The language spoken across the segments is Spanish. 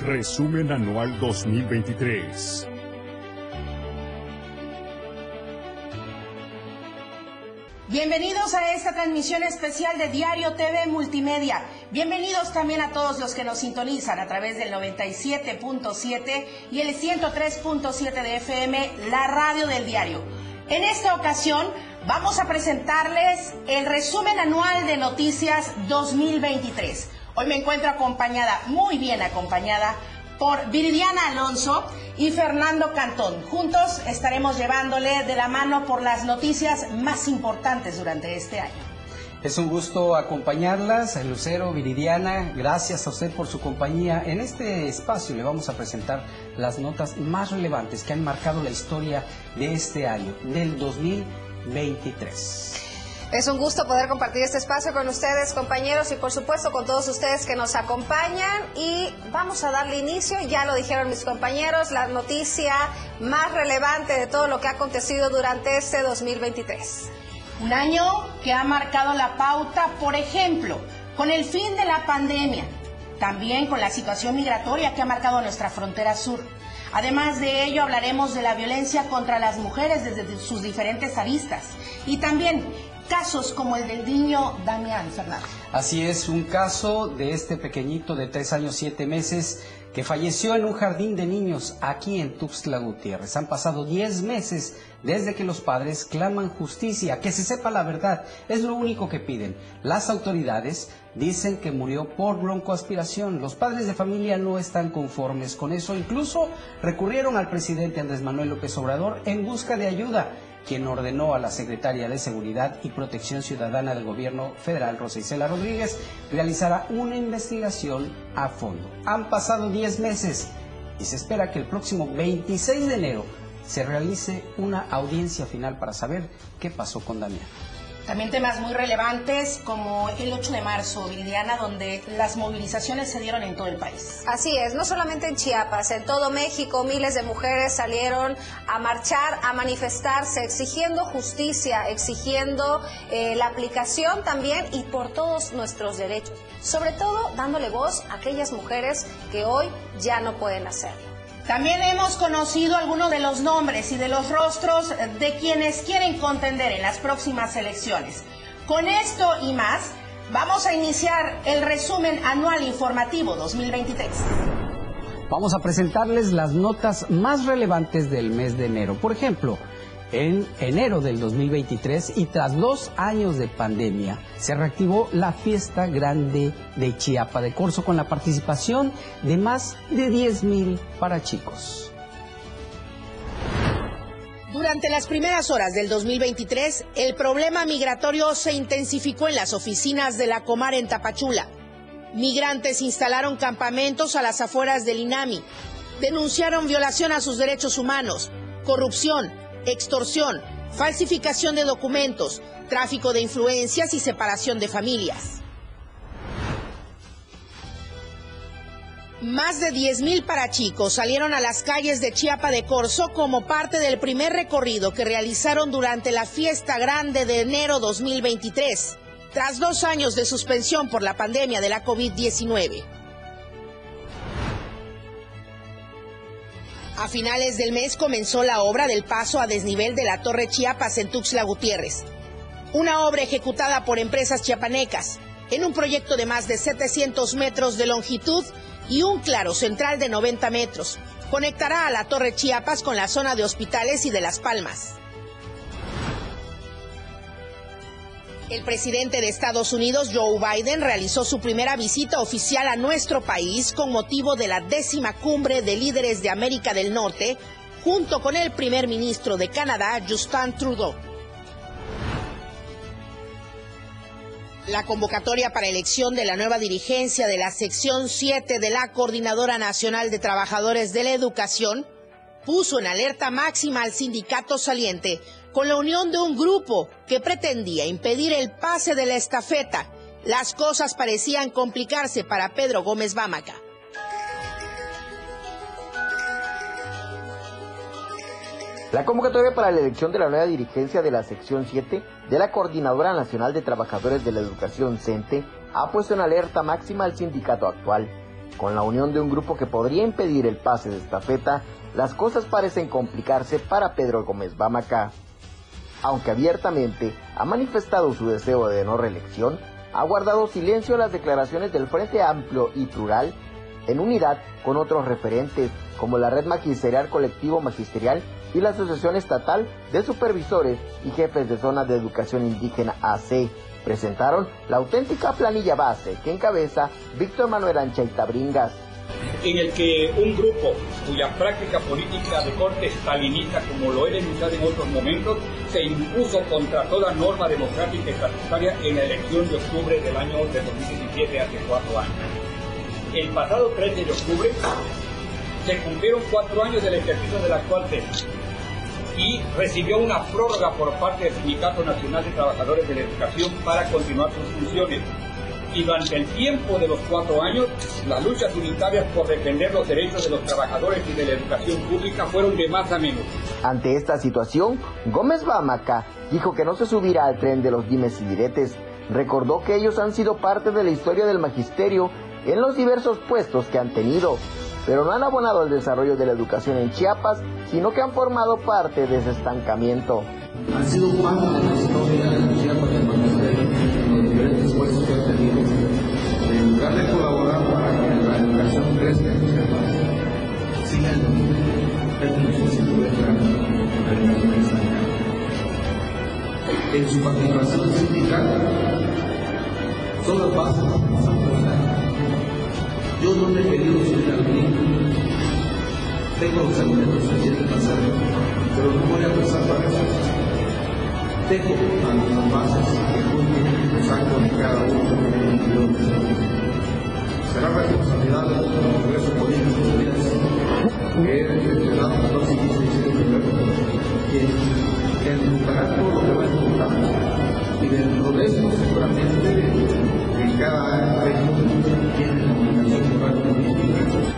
Resumen Anual 2023. Bienvenidos a esta transmisión especial de Diario TV Multimedia. Bienvenidos también a todos los que nos sintonizan a través del 97.7 y el 103.7 de FM, la radio del diario. En esta ocasión vamos a presentarles el resumen anual de noticias 2023. Hoy me encuentro acompañada, muy bien acompañada, por Viridiana Alonso y Fernando Cantón. Juntos estaremos llevándole de la mano por las noticias más importantes durante este año. Es un gusto acompañarlas, Lucero, Viridiana, gracias a usted por su compañía. En este espacio le vamos a presentar las notas más relevantes que han marcado la historia de este año, del 2023. Es un gusto poder compartir este espacio con ustedes, compañeros, y por supuesto con todos ustedes que nos acompañan. Y vamos a darle inicio, ya lo dijeron mis compañeros, la noticia más relevante de todo lo que ha acontecido durante este 2023. Un año que ha marcado la pauta, por ejemplo, con el fin de la pandemia, también con la situación migratoria que ha marcado nuestra frontera sur. Además de ello, hablaremos de la violencia contra las mujeres desde sus diferentes aristas y también casos como el del niño Damián Fernando. Así es, un caso de este pequeñito de tres años, siete meses, que falleció en un jardín de niños aquí en Tuxtla Gutiérrez. Han pasado diez meses desde que los padres claman justicia, que se sepa la verdad, es lo único que piden. Las autoridades dicen que murió por broncoaspiración. Los padres de familia no están conformes con eso, incluso recurrieron al presidente Andrés Manuel López Obrador en busca de ayuda quien ordenó a la secretaria de Seguridad y Protección Ciudadana del Gobierno Federal, Rosa Isela Rodríguez, realizara una investigación a fondo. Han pasado 10 meses y se espera que el próximo 26 de enero se realice una audiencia final para saber qué pasó con Damián. También temas muy relevantes como el 8 de marzo, Viridiana, donde las movilizaciones se dieron en todo el país. Así es, no solamente en Chiapas, en todo México miles de mujeres salieron a marchar, a manifestarse, exigiendo justicia, exigiendo eh, la aplicación también y por todos nuestros derechos. Sobre todo dándole voz a aquellas mujeres que hoy ya no pueden hacerlo. También hemos conocido algunos de los nombres y de los rostros de quienes quieren contender en las próximas elecciones. Con esto y más, vamos a iniciar el resumen anual informativo 2023. Vamos a presentarles las notas más relevantes del mes de enero. Por ejemplo, en enero del 2023 y tras dos años de pandemia se reactivó la fiesta grande de Chiapa de Corzo con la participación de más de 10 mil chicos. Durante las primeras horas del 2023, el problema migratorio se intensificó en las oficinas de la Comar en Tapachula. Migrantes instalaron campamentos a las afueras del INAMI, denunciaron violación a sus derechos humanos, corrupción, extorsión, falsificación de documentos, tráfico de influencias y separación de familias. Más de 10.000 parachicos salieron a las calles de Chiapa de Corzo como parte del primer recorrido que realizaron durante la fiesta grande de enero 2023, tras dos años de suspensión por la pandemia de la COVID-19. A finales del mes comenzó la obra del paso a desnivel de la Torre Chiapas en Tuxtla Gutiérrez. Una obra ejecutada por empresas chiapanecas en un proyecto de más de 700 metros de longitud y un claro central de 90 metros. Conectará a la Torre Chiapas con la zona de hospitales y de Las Palmas. El presidente de Estados Unidos, Joe Biden, realizó su primera visita oficial a nuestro país con motivo de la décima cumbre de líderes de América del Norte, junto con el primer ministro de Canadá, Justin Trudeau. La convocatoria para elección de la nueva dirigencia de la sección 7 de la Coordinadora Nacional de Trabajadores de la Educación puso en alerta máxima al sindicato saliente con la unión de un grupo que pretendía impedir el pase de la estafeta. Las cosas parecían complicarse para Pedro Gómez Bámaca. La convocatoria para la elección de la nueva dirigencia de la sección 7 de la Coordinadora Nacional de Trabajadores de la Educación CENTE ha puesto en alerta máxima al sindicato actual. con la unión de un grupo que podría impedir el pase de estafeta, las cosas parecen complicarse para Pedro Gómez Bamaca. Aunque abiertamente ha manifestado su deseo de no reelección, ha guardado silencio las declaraciones del Frente Amplio y Plural en unidad con otros referentes como la Red Magisterial Colectivo Magisterial y la Asociación Estatal de Supervisores y Jefes de Zonas de Educación Indígena AC. Presentaron la auténtica planilla base que encabeza Víctor Manuel Anchaita Bringas en el que un grupo cuya práctica política de corte estalinista, como lo he denunciado en otros momentos, se impuso contra toda norma democrática y estatutaria en la elección de octubre del año de 2017, hace cuatro años. El pasado 13 de octubre se cumplieron cuatro años del ejercicio de la actual y recibió una prórroga por parte del Sindicato Nacional de Trabajadores de la Educación para continuar sus funciones durante el tiempo de los cuatro años, las luchas unitarias por defender los derechos de los trabajadores y de la educación pública fueron de más a menos. Ante esta situación, Gómez Bamaca dijo que no se subirá al tren de los dimes y diretes. Recordó que ellos han sido parte de la historia del magisterio en los diversos puestos que han tenido, pero no han abonado al desarrollo de la educación en Chiapas, sino que han formado parte de ese estancamiento. Han sido parte de la historia de Chiapas en su participación sindical son las bases de Yo no me he querido tengo los argumentos suficientes para hacerlo, pero no voy a pasar para eso. Tengo a bases que junten los actos de cada uno de los será responsabilidad del Congreso Político de que el lado 14 y 15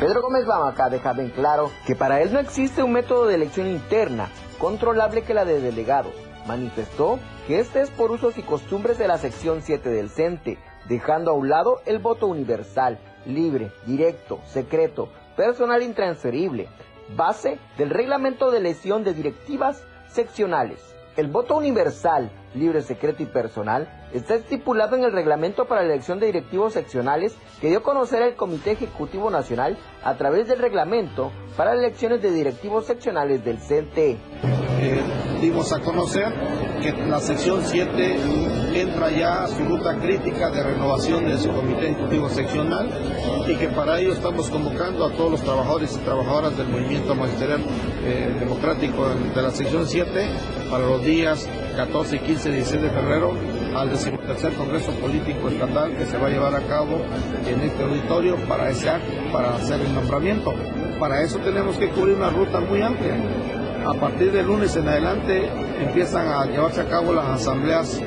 Pedro Gómez Bamaca deja bien claro que para él no existe un método de elección interna controlable que la de delegados. Manifestó que este es por usos y costumbres de la sección 7 del CENTE, dejando a un lado el voto universal, libre, directo, secreto, personal intransferible, base del reglamento de elección de directivas seccionales. El voto universal, libre, secreto y personal está estipulado en el reglamento para la elección de directivos seccionales que dio a conocer el Comité Ejecutivo Nacional a través del reglamento para elecciones de directivos seccionales del CNT. Eh, dimos a conocer que la sección 7 entra ya a su ruta crítica de renovación de su comité ejecutivo seccional y que para ello estamos convocando a todos los trabajadores y trabajadoras del movimiento magisterial eh, democrático de la sección 7 para los días 14 y 15 de diciembre de febrero al decimotercer Congreso Político Estatal que se va a llevar a cabo en este auditorio para ese acto, para hacer el nombramiento. Para eso tenemos que cubrir una ruta muy amplia a partir del lunes en adelante empiezan a llevarse a cabo las asambleas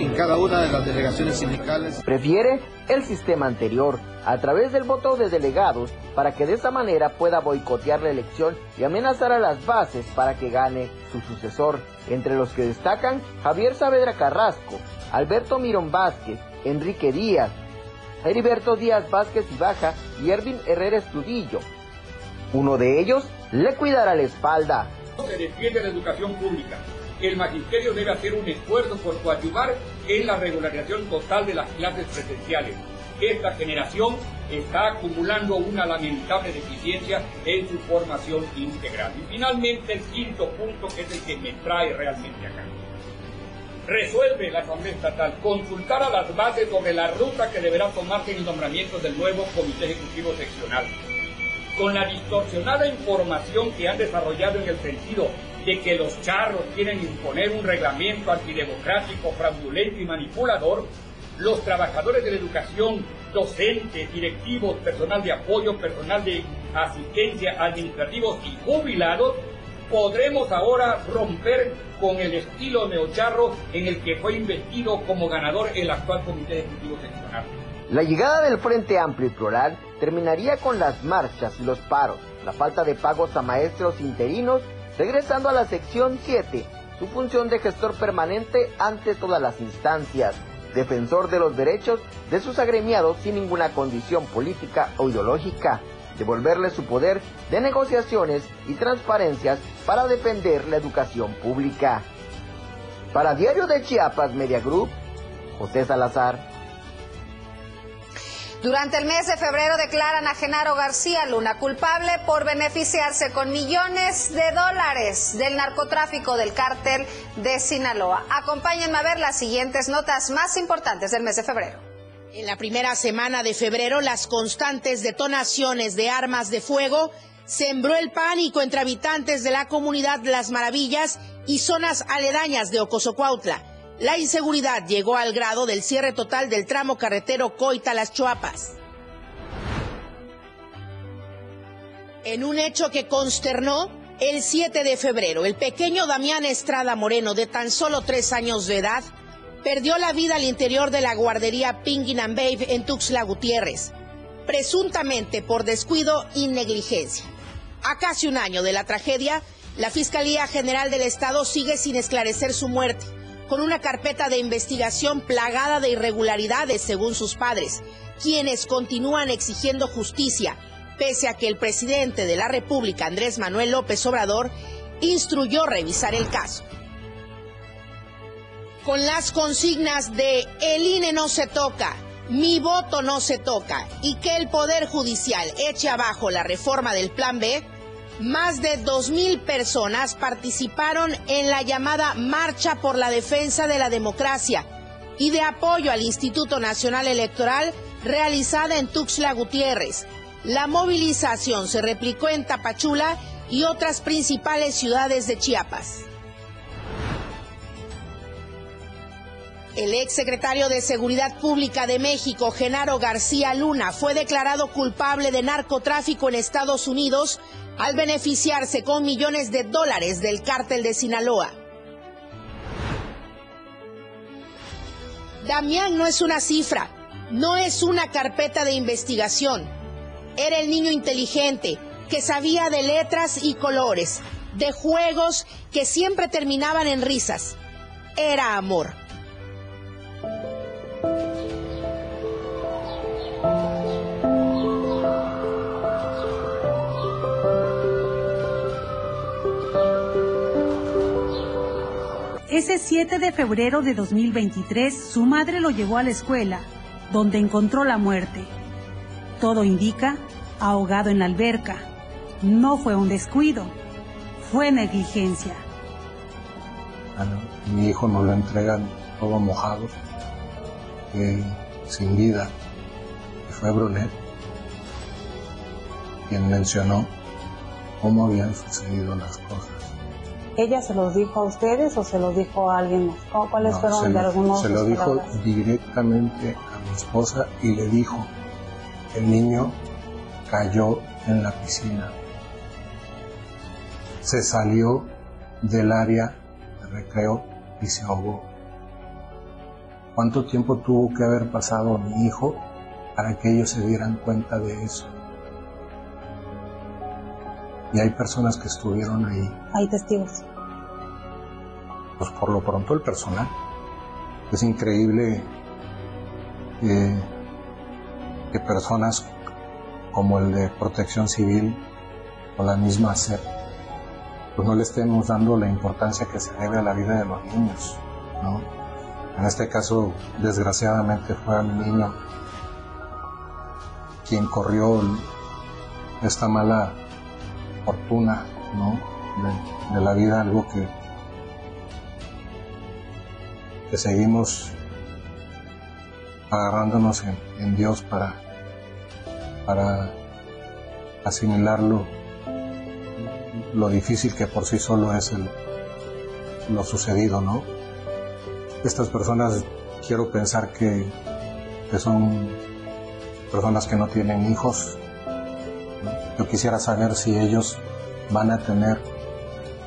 en cada una de las delegaciones sindicales. Prefiere el sistema anterior, a través del voto de delegados, para que de esa manera pueda boicotear la elección y amenazar a las bases para que gane su sucesor, entre los que destacan Javier Saavedra Carrasco, Alberto Mirón Vázquez, Enrique Díaz, Heriberto Díaz Vázquez y Baja y Ervin Herrera Estudillo. Uno de ellos le cuidará la espalda. Se defiende la educación pública. El magisterio debe hacer un esfuerzo por coadyuvar en la regularización total de las clases presenciales. Esta generación está acumulando una lamentable deficiencia en su formación integral. Y finalmente el quinto punto, que es el que me trae realmente acá. Resuelve la Asamblea Estatal consultar a las bases sobre la ruta que deberá tomarse en el nombramiento del nuevo Comité Ejecutivo Seccional con la distorsionada información que han desarrollado en el sentido de que los charros quieren imponer un reglamento antidemocrático, fraudulento y manipulador, los trabajadores de la educación, docentes, directivos, personal de apoyo, personal de asistencia, administrativos y jubilados, podremos ahora romper con el estilo neocharro en el que fue investido como ganador el actual Comité Ejecutivo Seccional. La llegada del Frente Amplio y Plural terminaría con las marchas y los paros, la falta de pagos a maestros interinos, regresando a la sección 7, su función de gestor permanente ante todas las instancias, defensor de los derechos de sus agremiados sin ninguna condición política o ideológica, devolverle su poder de negociaciones y transparencias para defender la educación pública. Para Diario de Chiapas Media Group, José Salazar. Durante el mes de febrero declaran a Genaro García Luna culpable por beneficiarse con millones de dólares del narcotráfico del cártel de Sinaloa. Acompáñenme a ver las siguientes notas más importantes del mes de febrero. En la primera semana de febrero, las constantes detonaciones de armas de fuego sembró el pánico entre habitantes de la comunidad Las Maravillas y zonas aledañas de Ocosocuautla. La inseguridad llegó al grado del cierre total del tramo carretero Coita-Las Chuapas. En un hecho que consternó, el 7 de febrero, el pequeño Damián Estrada Moreno, de tan solo tres años de edad, perdió la vida al interior de la guardería Pingin and Babe en Tuxtla Gutiérrez, presuntamente por descuido y negligencia. A casi un año de la tragedia, la Fiscalía General del Estado sigue sin esclarecer su muerte con una carpeta de investigación plagada de irregularidades según sus padres, quienes continúan exigiendo justicia, pese a que el presidente de la República, Andrés Manuel López Obrador, instruyó revisar el caso. Con las consignas de el INE no se toca, mi voto no se toca y que el Poder Judicial eche abajo la reforma del Plan B, más de 2.000 personas participaron en la llamada Marcha por la Defensa de la Democracia y de apoyo al Instituto Nacional Electoral realizada en Tuxtla Gutiérrez. La movilización se replicó en Tapachula y otras principales ciudades de Chiapas. El ex secretario de Seguridad Pública de México, Genaro García Luna, fue declarado culpable de narcotráfico en Estados Unidos al beneficiarse con millones de dólares del cártel de Sinaloa. Damián no es una cifra, no es una carpeta de investigación. Era el niño inteligente que sabía de letras y colores, de juegos que siempre terminaban en risas. Era amor. Ese 7 de febrero de 2023, su madre lo llevó a la escuela, donde encontró la muerte. Todo indica ahogado en la alberca. No fue un descuido, fue negligencia. mi hijo nos lo entregan todo mojado, sin vida, y fue Brunet quien mencionó cómo habían sucedido las cosas. ¿Ella se los dijo a ustedes o se los dijo a alguien más? ¿Cuáles fueron de algunos Se lo dijo directamente a mi esposa y le dijo, el niño cayó en la piscina. Se salió del área de recreo y se ahogó. ¿Cuánto tiempo tuvo que haber pasado mi hijo para que ellos se dieran cuenta de eso? Y hay personas que estuvieron ahí. Hay testigos. Pues por lo pronto el personal. Es increíble que, personas como el de protección civil o la misma SEP, pues no le estemos dando la importancia que se debe a la vida de los niños. ¿no? En este caso, desgraciadamente, fue el niño quien corrió esta mala fortuna ¿no? de, la vida, algo que, que seguimos agarrándonos en, Dios para, para asimilarlo, lo difícil que por sí solo es lo sucedido, ¿no? Estas personas quiero pensar que, que son personas que no tienen hijos, yo quisiera saber si ellos van a tener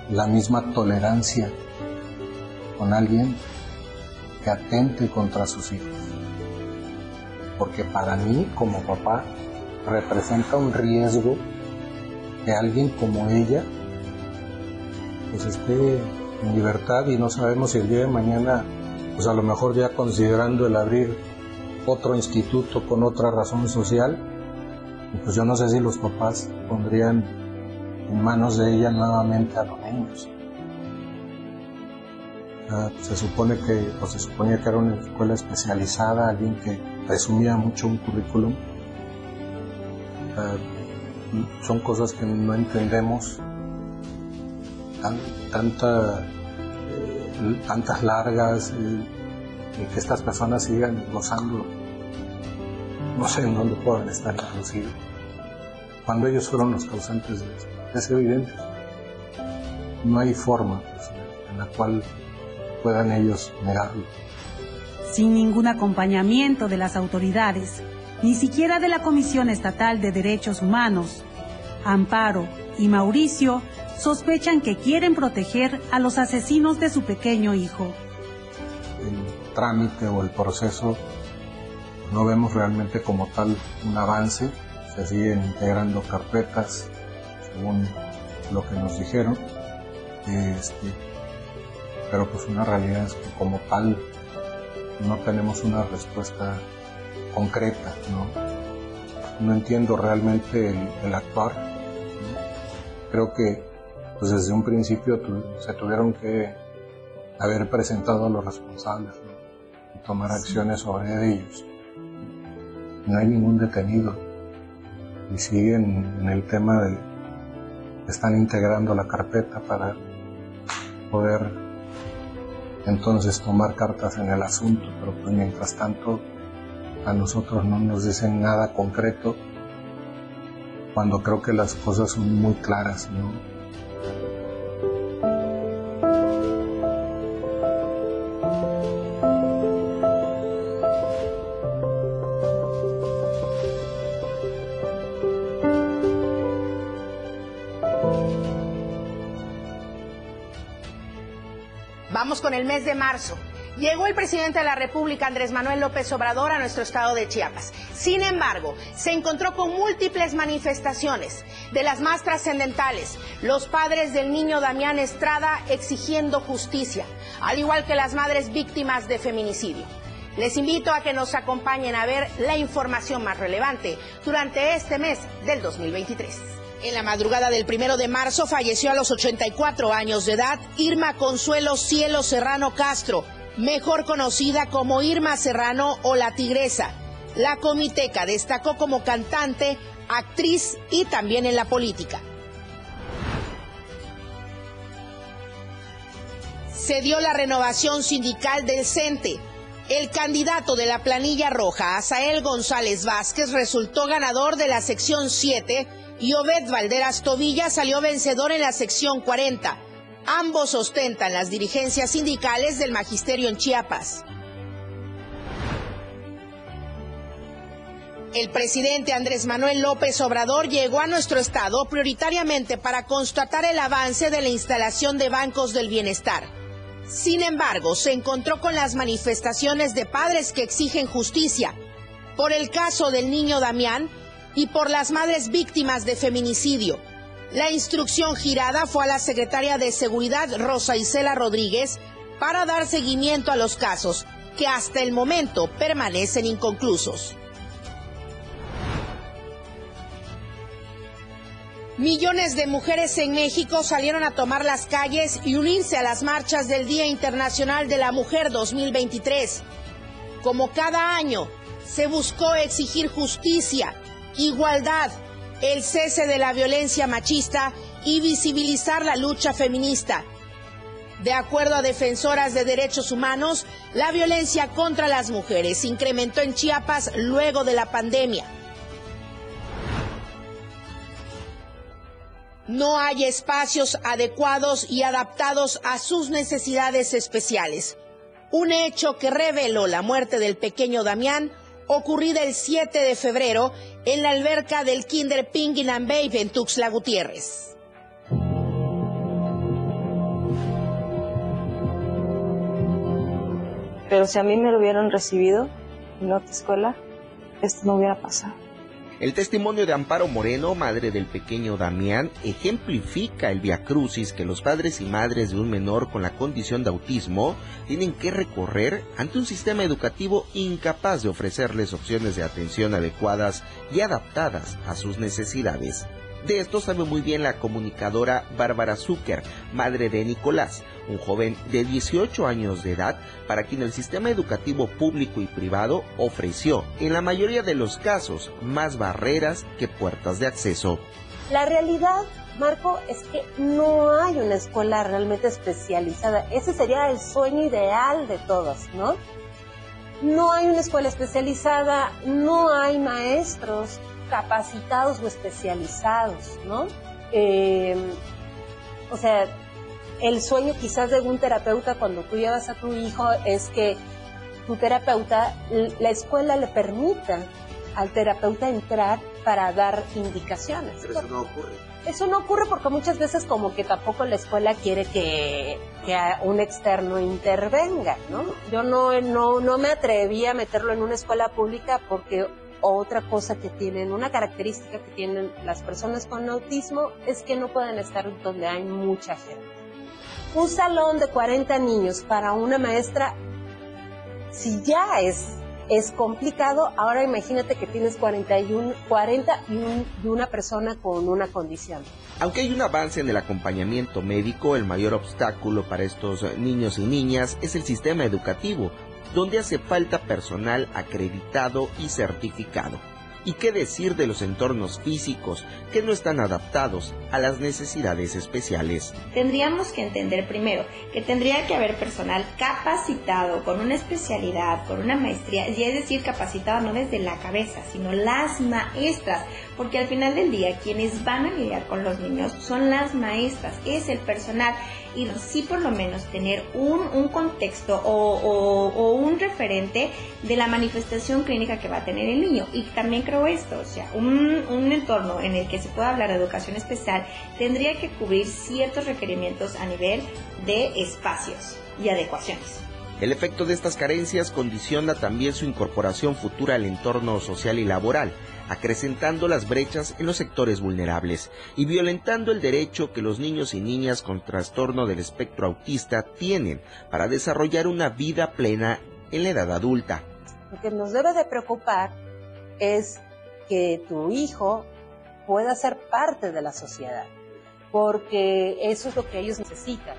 la misma tolerancia con alguien que atente contra sus hijos. Porque para mí, como papá, representa un riesgo que alguien como ella pues esté en libertad y no sabemos si el día de mañana pues a lo mejor ya considerando el abrir otro instituto con otra razón social, pues yo no sé si los papás pondrían en manos de ella nuevamente a los niños. se supone que, o se suponía que era una escuela especializada, alguien que resumía mucho un currículum. son cosas que no entendemos. tanta, eh, tantas largas, eh, y que estas personas sigan gozando, no sé en dónde puedan estar inclusive, cuando ellos fueron los causantes de esto. Es evidente. No hay forma pues, en la cual puedan ellos negarlo. Sin ningún acompañamiento de las autoridades, ni siquiera de la Comisión Estatal de Derechos Humanos, Amparo y Mauricio sospechan que quieren proteger a los asesinos de su pequeño hijo trámite o el proceso no vemos realmente como tal un avance, se siguen integrando carpetas según lo que nos dijeron, este, pero pues una realidad es que como tal no tenemos una respuesta concreta, ¿no? No entiendo realmente el, actuar. Creo que pues desde un principio se tuvieron que haber presentado a los responsables tomar acciones sobre ellos. No hay ningún detenido y siguen en el tema de están integrando la carpeta para poder entonces tomar cartas en el asunto, pero pues mientras tanto a nosotros no nos dicen nada concreto cuando creo que las cosas son muy claras, ¿no? Mes de marzo. Llegó el presidente de la República, Andrés Manuel López Obrador, a nuestro estado de Chiapas. Sin embargo, se encontró con múltiples manifestaciones, de las más trascendentales, los padres del niño Damián Estrada exigiendo justicia, al igual que las madres víctimas de feminicidio. Les invito a que nos acompañen a ver la información más relevante durante este mes del 2023. En la madrugada del primero de marzo falleció a los 84 años de edad Irma Consuelo Cielo Serrano Castro, mejor conocida como Irma Serrano o La Tigresa. La comiteca destacó como cantante, actriz y también en la política. Se dio la renovación sindical del CENTE. El candidato de la planilla roja, Asael González Vázquez, resultó ganador de la sección 7 y Obed Valderas Tobilla salió vencedor en la sección 40. Ambos ostentan las dirigencias sindicales del magisterio en Chiapas. El presidente Andrés Manuel López Obrador llegó a nuestro estado prioritariamente para constatar el avance de la instalación de bancos del bienestar. Sin embargo, se encontró con las manifestaciones de padres que exigen justicia. Por el caso del niño Damián, y por las madres víctimas de feminicidio. La instrucción girada fue a la secretaria de Seguridad Rosa Isela Rodríguez para dar seguimiento a los casos que hasta el momento permanecen inconclusos. Millones de mujeres en México salieron a tomar las calles y unirse a las marchas del Día Internacional de la Mujer 2023. Como cada año, se buscó exigir justicia igualdad, el cese de la violencia machista y visibilizar la lucha feminista. De acuerdo a defensoras de derechos humanos, la violencia contra las mujeres incrementó en Chiapas luego de la pandemia. No hay espacios adecuados y adaptados a sus necesidades especiales. Un hecho que reveló la muerte del pequeño Damián ocurrida el 7 de febrero en la alberca del Kinder Pingin and Babe en Tuxtla Gutiérrez. Pero si a mí me lo hubieran recibido en otra escuela, esto no hubiera pasado. El testimonio de Amparo Moreno, madre del pequeño Damián, ejemplifica el viacrucis que los padres y madres de un menor con la condición de autismo tienen que recorrer ante un sistema educativo incapaz de ofrecerles opciones de atención adecuadas y adaptadas a sus necesidades. De esto sabe muy bien la comunicadora Bárbara Zucker, madre de Nicolás, un joven de 18 años de edad para quien el sistema educativo público y privado ofreció, en la mayoría de los casos, más barreras que puertas de acceso. La realidad, Marco, es que no hay una escuela realmente especializada. Ese sería el sueño ideal de todos, ¿no? No hay una escuela especializada, no hay maestros capacitados o especializados, ¿no? Eh, o sea, el sueño quizás de un terapeuta cuando tú llevas a tu hijo es que tu terapeuta, la escuela le permita al terapeuta entrar para dar indicaciones. Pero eso no ocurre. Eso no ocurre porque muchas veces como que tampoco la escuela quiere que, que un externo intervenga, ¿no? Yo no, no, no me atreví a meterlo en una escuela pública porque otra cosa que tienen, una característica que tienen las personas con autismo es que no pueden estar donde hay mucha gente. Un salón de 40 niños para una maestra, si ya es, es complicado, ahora imagínate que tienes 41, 40 y, y una persona con una condición. Aunque hay un avance en el acompañamiento médico, el mayor obstáculo para estos niños y niñas es el sistema educativo, donde hace falta personal acreditado y certificado. ¿Y qué decir de los entornos físicos que no están adaptados a las necesidades especiales? Tendríamos que entender primero que tendría que haber personal capacitado con una especialidad, con una maestría, y es decir, capacitado no desde la cabeza, sino las maestras, porque al final del día quienes van a lidiar con los niños son las maestras, es el personal y sí por lo menos tener un, contexto o, un referente de la manifestación clínica que va a tener el niño. Y también creo esto, o sea, un, un entorno en el que se pueda hablar de educación especial tendría que cubrir ciertos requerimientos a nivel de espacios y adecuaciones. El efecto de estas carencias condiciona también su incorporación futura al entorno social y laboral, acrecentando las brechas en los sectores vulnerables y violentando el derecho que los niños y niñas con trastorno del espectro autista tienen para desarrollar una vida plena en la edad adulta. Lo que nos debe de preocupar es que tu hijo pueda ser parte de la sociedad, porque eso es lo que ellos necesitan.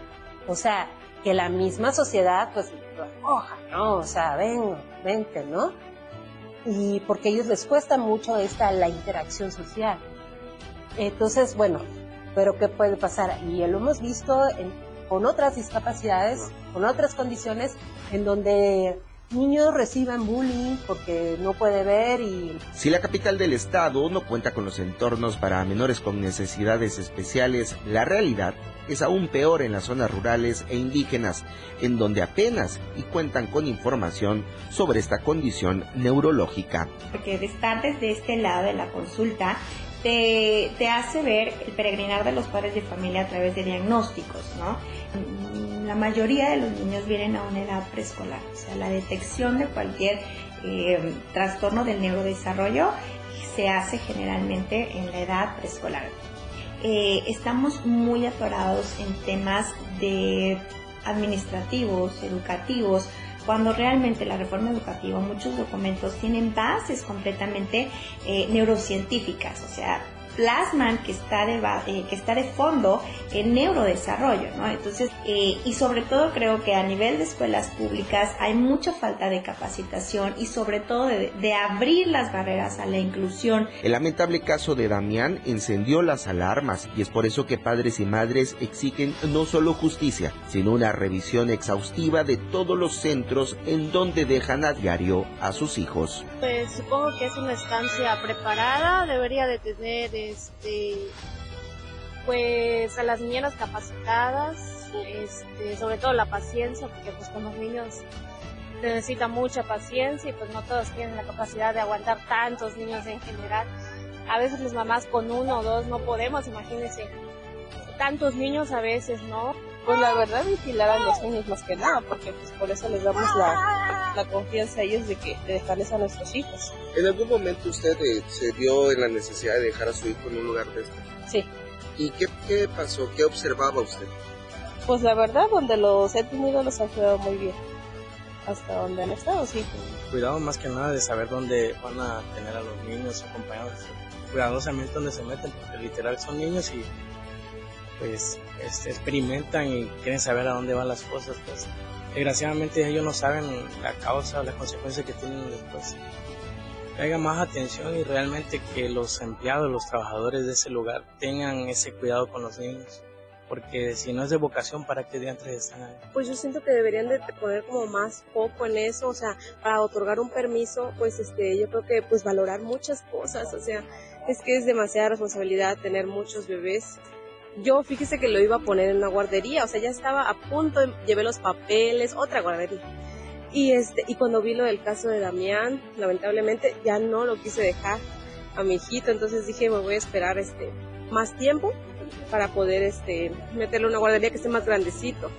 O sea, que la misma sociedad pues lo ¿no? O sea, ven, vente, ¿no? Y porque a ellos les cuesta mucho esta la interacción social. Entonces, bueno, pero ¿qué puede pasar? Y lo hemos visto con otras discapacidades, con otras condiciones, en donde niños reciben bullying porque no puede ver y... Si la capital del estado no cuenta con los entornos para menores con necesidades especiales, la realidad es aún peor en las zonas rurales e indígenas, en donde apenas y cuentan con información sobre esta condición neurológica. Porque de estar desde este lado de la consulta te, te hace ver el peregrinar de los padres de familia a través de diagnósticos, ¿no? La mayoría de los niños vienen a una edad preescolar, o sea, la detección de cualquier eh, trastorno del neurodesarrollo se hace generalmente en la edad preescolar. Eh, estamos muy atorados en temas de administrativos, educativos, cuando realmente la reforma educativa, muchos documentos tienen bases completamente eh, neurocientíficas, o sea, plasman que está de, eh, que está de fondo en neurodesarrollo, ¿no? Entonces, eh, y sobre todo creo que a nivel de escuelas públicas hay mucha falta de capacitación y sobre todo de, de abrir las barreras a la inclusión. El lamentable caso de Damián encendió las alarmas y es por eso que padres y madres exigen no solo justicia, sino una revisión exhaustiva de todos los centros en donde dejan a diario a sus hijos. Pues supongo que es una estancia preparada, debería de tener este, pues a las niñeras capacitadas, este, sobre todo la paciencia, porque pues con los niños se necesita mucha paciencia y pues no todos tienen la capacidad de aguantar tantos niños en general. A veces las mamás con uno o dos no podemos, imagínense, tantos niños a veces, ¿no? Pues la verdad vigilar a los niños más que nada, porque pues por eso les damos la, la confianza a ellos de que de dejarles a nuestros hijos. ¿En algún momento usted eh, se vio en la necesidad de dejar a su hijo en un lugar de este? Sí. ¿Y qué, qué pasó? ¿Qué observaba usted? Pues la verdad, donde los he tenido los han cuidado muy bien. Hasta donde han estado, sí. Cuidado más que nada de saber dónde van a tener a los niños acompañados. Cuidadosamente dónde se meten, porque literal son niños y pues este, experimentan y quieren saber a dónde van las cosas. Pues desgraciadamente ellos no saben la causa o las consecuencias que tienen después. Que haya más atención y realmente que los empleados, los trabajadores de ese lugar tengan ese cuidado con los niños porque si no es de vocación, ¿para qué diantres están ahí? Pues yo siento que deberían de poner como más foco en eso, o sea, para otorgar un permiso, pues este, yo creo que pues valorar muchas cosas, o sea, es que es demasiada responsabilidad tener muchos bebés. Yo fíjese que lo iba a poner en una guardería, o sea, ya estaba a punto, llevé los papeles, otra guardería. Y este, y cuando vi lo del caso de Damián, lamentablemente ya no lo quise dejar a mi hijito, entonces dije, me voy a esperar este más tiempo para poder este, meterlo en una guardería que esté más grandecito.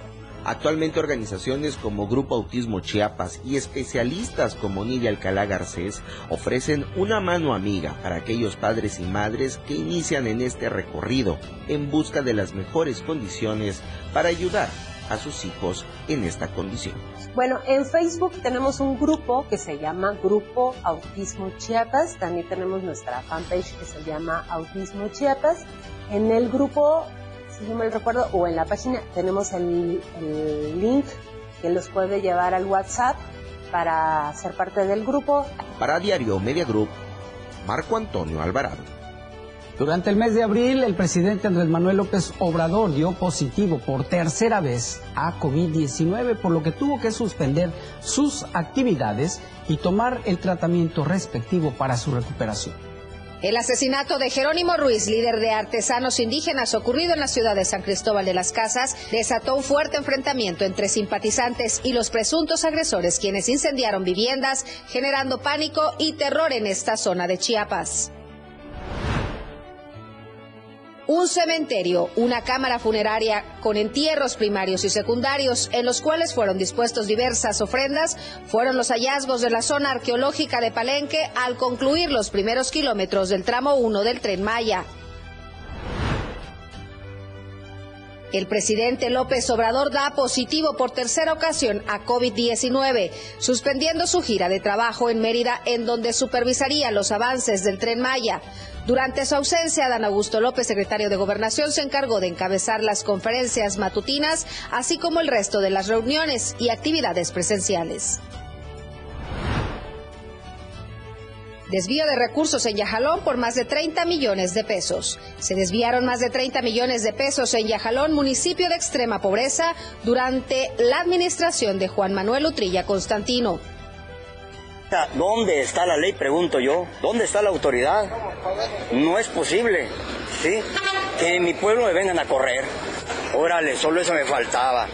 Actualmente organizaciones como Grupo Autismo Chiapas y especialistas como Nidia Alcalá Garcés ofrecen una mano amiga para aquellos padres y madres que inician en este recorrido en busca de las mejores condiciones para ayudar a sus hijos en esta condición. Bueno, en Facebook tenemos un grupo que se llama Grupo Autismo Chiapas, también tenemos nuestra fanpage que se llama Autismo Chiapas en el grupo, si no me recuerdo, o en la página tenemos el, el link que los puede llevar al WhatsApp para ser parte del grupo. Para Diario Media Group, Marco Antonio Alvarado. Durante el mes de abril, el presidente Andrés Manuel López Obrador dio positivo por tercera vez a COVID-19, por lo que tuvo que suspender sus actividades y tomar el tratamiento respectivo para su recuperación. El asesinato de Jerónimo Ruiz, líder de artesanos indígenas ocurrido en la ciudad de San Cristóbal de las Casas, desató un fuerte enfrentamiento entre simpatizantes y los presuntos agresores quienes incendiaron viviendas, generando pánico y terror en esta zona de Chiapas. Un cementerio, una cámara funeraria con entierros primarios y secundarios en los cuales fueron dispuestos diversas ofrendas, fueron los hallazgos de la zona arqueológica de Palenque al concluir los primeros kilómetros del tramo 1 del tren Maya. El presidente López Obrador da positivo por tercera ocasión a COVID-19, suspendiendo su gira de trabajo en Mérida, en donde supervisaría los avances del tren Maya. Durante su ausencia, Dan Augusto López, secretario de Gobernación, se encargó de encabezar las conferencias matutinas, así como el resto de las reuniones y actividades presenciales. Desvío de recursos en Yajalón por más de 30 millones de pesos. Se desviaron más de 30 millones de pesos en Yajalón, municipio de extrema pobreza, durante la administración de Juan Manuel Utrilla Constantino. ¿Dónde está la ley? Pregunto yo. ¿Dónde está la autoridad? No es posible, ¿sí? Que en mi pueblo me vengan a correr. Órale, solo eso me faltaba.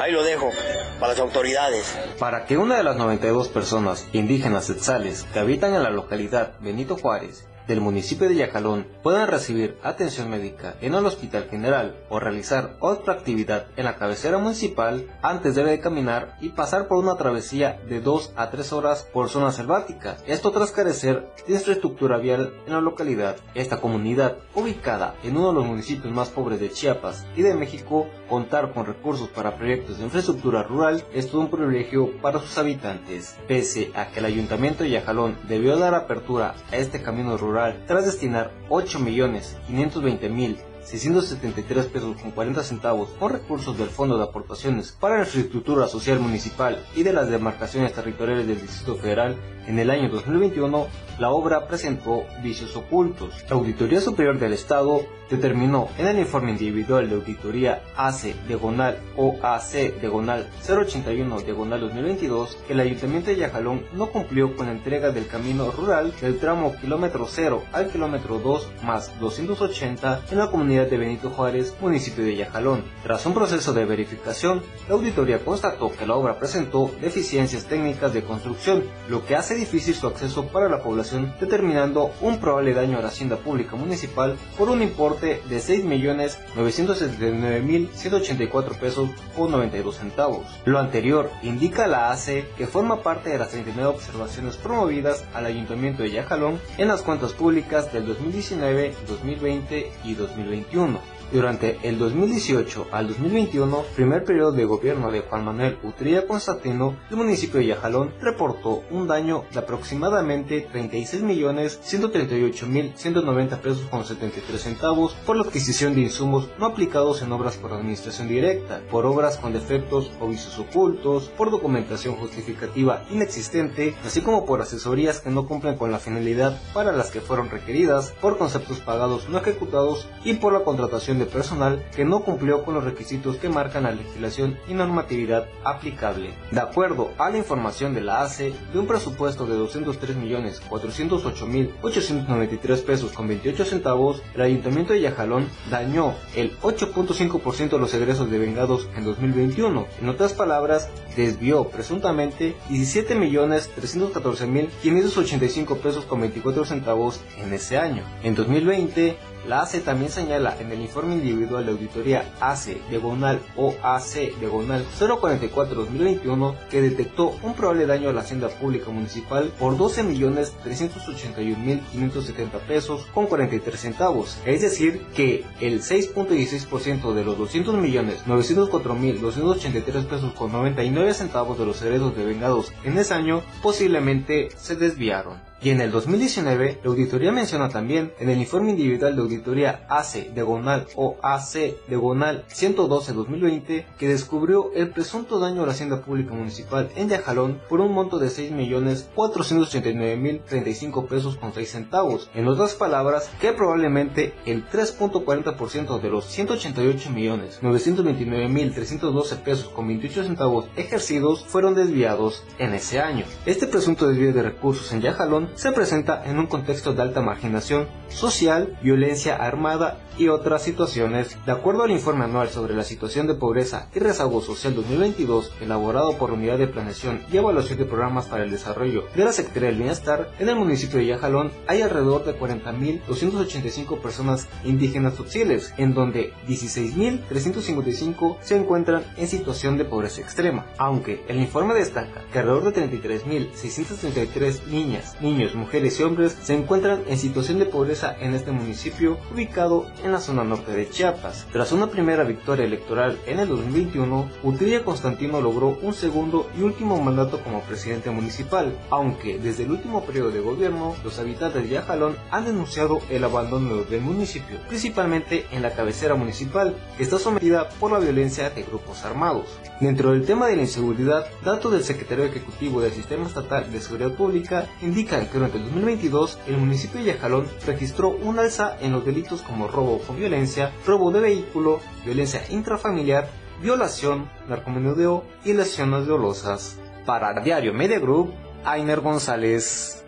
Ahí lo dejo, para las autoridades. Para que una de las 92 personas indígenas etzales que habitan en la localidad Benito Juárez del municipio de Yacalón puedan recibir atención médica en el Hospital General o realizar otra actividad en la cabecera municipal, antes debe de caminar y pasar por una travesía de 2 a 3 horas por zona selvática. Esto tras carecer de infraestructura vial en la localidad. Esta comunidad, ubicada en uno de los municipios más pobres de Chiapas y de México, contar con recursos para proyectos de infraestructura rural es todo un privilegio para sus habitantes. Pese a que el ayuntamiento de Yajalón debió dar apertura a este camino rural tras destinar 8.520.673 pesos con 40 centavos con recursos del Fondo de Aportaciones para la Infraestructura Social Municipal y de las demarcaciones territoriales del Distrito Federal, en el año 2021 la obra presentó vicios ocultos. La Auditoría Superior del Estado determinó en el informe individual de auditoría AC diagonal OAC diagonal 081 diagonal 2022 que el Ayuntamiento de Yajalón no cumplió con la entrega del camino rural del tramo kilómetro 0 al kilómetro 2 más 280 en la comunidad unidad de Benito Juárez, municipio de Yajalón. Tras un proceso de verificación, la auditoría constató que la obra presentó deficiencias técnicas de construcción, lo que hace difícil su acceso para la población, determinando un probable daño a la hacienda pública municipal por un importe de 6.979.184 pesos con 92 centavos. Lo anterior indica la ACE que forma parte de las 39 observaciones promovidas al Ayuntamiento de Yajalón en las cuentas públicas del 2019, 2020 y 2021. Durante el 2018 al 2021, primer periodo de gobierno de Juan Manuel Utrilla Constantino, el municipio de Yajalón reportó un daño de aproximadamente 36.138.190 pesos con 73 centavos por la adquisición de insumos no aplicados en obras por administración directa, por obras con defectos o vicios ocultos, por documentación justificativa inexistente, así como por asesorías que no cumplen con la finalidad para las que fueron requeridas, por conceptos pagados no ejecutados y por la contratación de personal que no cumplió con los requisitos que marcan la legislación y normatividad aplicable. De acuerdo a la información de la ACE, de un presupuesto de 203.408.893 pesos con 28 centavos, el Ayuntamiento de Yajalón dañó el 8.5% de los egresos de vengados en 2021. En otras palabras, desvió presuntamente 17.314.585 pesos con 24 centavos en ese año. En 2020, la ACE también señala en el informe individual de auditoría ACE diagonal OAC diagonal 044-2021 que detectó un probable daño a la hacienda pública municipal por 12.381.570 pesos con 43 centavos, es decir, que el 6.16% de los 200.904.283 pesos con 99 centavos de los heredos devengados en ese año posiblemente se desviaron. Y en el 2019, la auditoría menciona también en el informe individual de auditoría AC diagonal o AC diagonal 112-2020 que descubrió el presunto daño a la hacienda pública municipal en Yajalón por un monto de 6.489.035 pesos con 6 centavos. En otras palabras, que probablemente el 3.40% de los 188.929.312 pesos con 28 centavos ejercidos fueron desviados en ese año. Este presunto desvío de recursos en Yajalón se presenta en un contexto de alta marginación social, violencia armada y otras situaciones. De acuerdo al informe anual sobre la situación de pobreza y rezago social 2022, elaborado por la Unidad de Planeación y Evaluación de Programas para el Desarrollo de la Secretaría del Bienestar, en el municipio de Yajalón hay alrededor de 40.285 personas indígenas subsiles, en donde 16.355 se encuentran en situación de pobreza extrema, aunque el informe destaca que alrededor de 33.633 niñas, niños, mujeres y hombres se encuentran en situación de pobreza en este municipio ubicado en la zona norte de Chiapas. Tras una primera victoria electoral en el 2021, Utrilla Constantino logró un segundo y último mandato como presidente municipal, aunque desde el último periodo de gobierno los habitantes de Yajalón han denunciado el abandono del municipio, principalmente en la cabecera municipal, que está sometida por la violencia de grupos armados. Dentro del tema de la inseguridad, datos del Secretario Ejecutivo del Sistema Estatal de Seguridad Pública indican que durante el 2022 el municipio de Yajalón registró un alza en los delitos como robo con violencia, robo de vehículo, violencia intrafamiliar, violación, narcomenudeo y lesiones dolosas. Para Diario Media Group, Ainer González.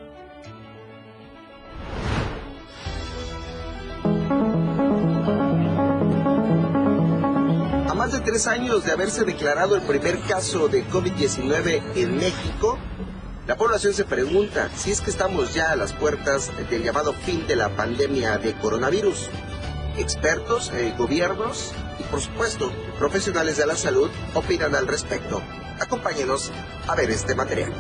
A más de tres años de haberse declarado el primer caso de COVID-19 en México, la población se pregunta si es que estamos ya a las puertas del llamado fin de la pandemia de coronavirus. Expertos, eh, gobiernos y por supuesto profesionales de la salud opinan al respecto. Acompáñenos a ver este material.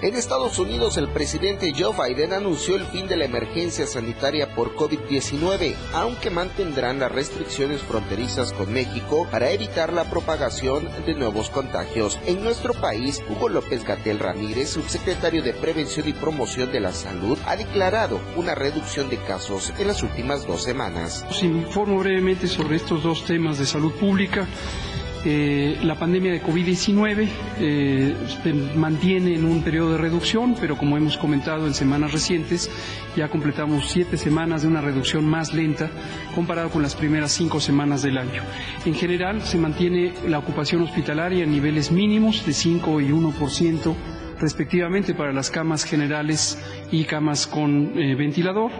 En Estados Unidos, el presidente Joe Biden anunció el fin de la emergencia sanitaria por COVID-19, aunque mantendrán las restricciones fronterizas con México para evitar la propagación de nuevos contagios. En nuestro país, Hugo López Gatel Ramírez, subsecretario de Prevención y Promoción de la Salud, ha declarado una reducción de casos en las últimas dos semanas. Os informo brevemente sobre estos dos temas de salud pública. Eh, la pandemia de COVID-19 eh, mantiene en un periodo de reducción, pero como hemos comentado en semanas recientes, ya completamos siete semanas de una reducción más lenta comparado con las primeras cinco semanas del año. En general, se mantiene la ocupación hospitalaria en niveles mínimos de 5 y 1% respectivamente para las camas generales y camas con eh, ventilador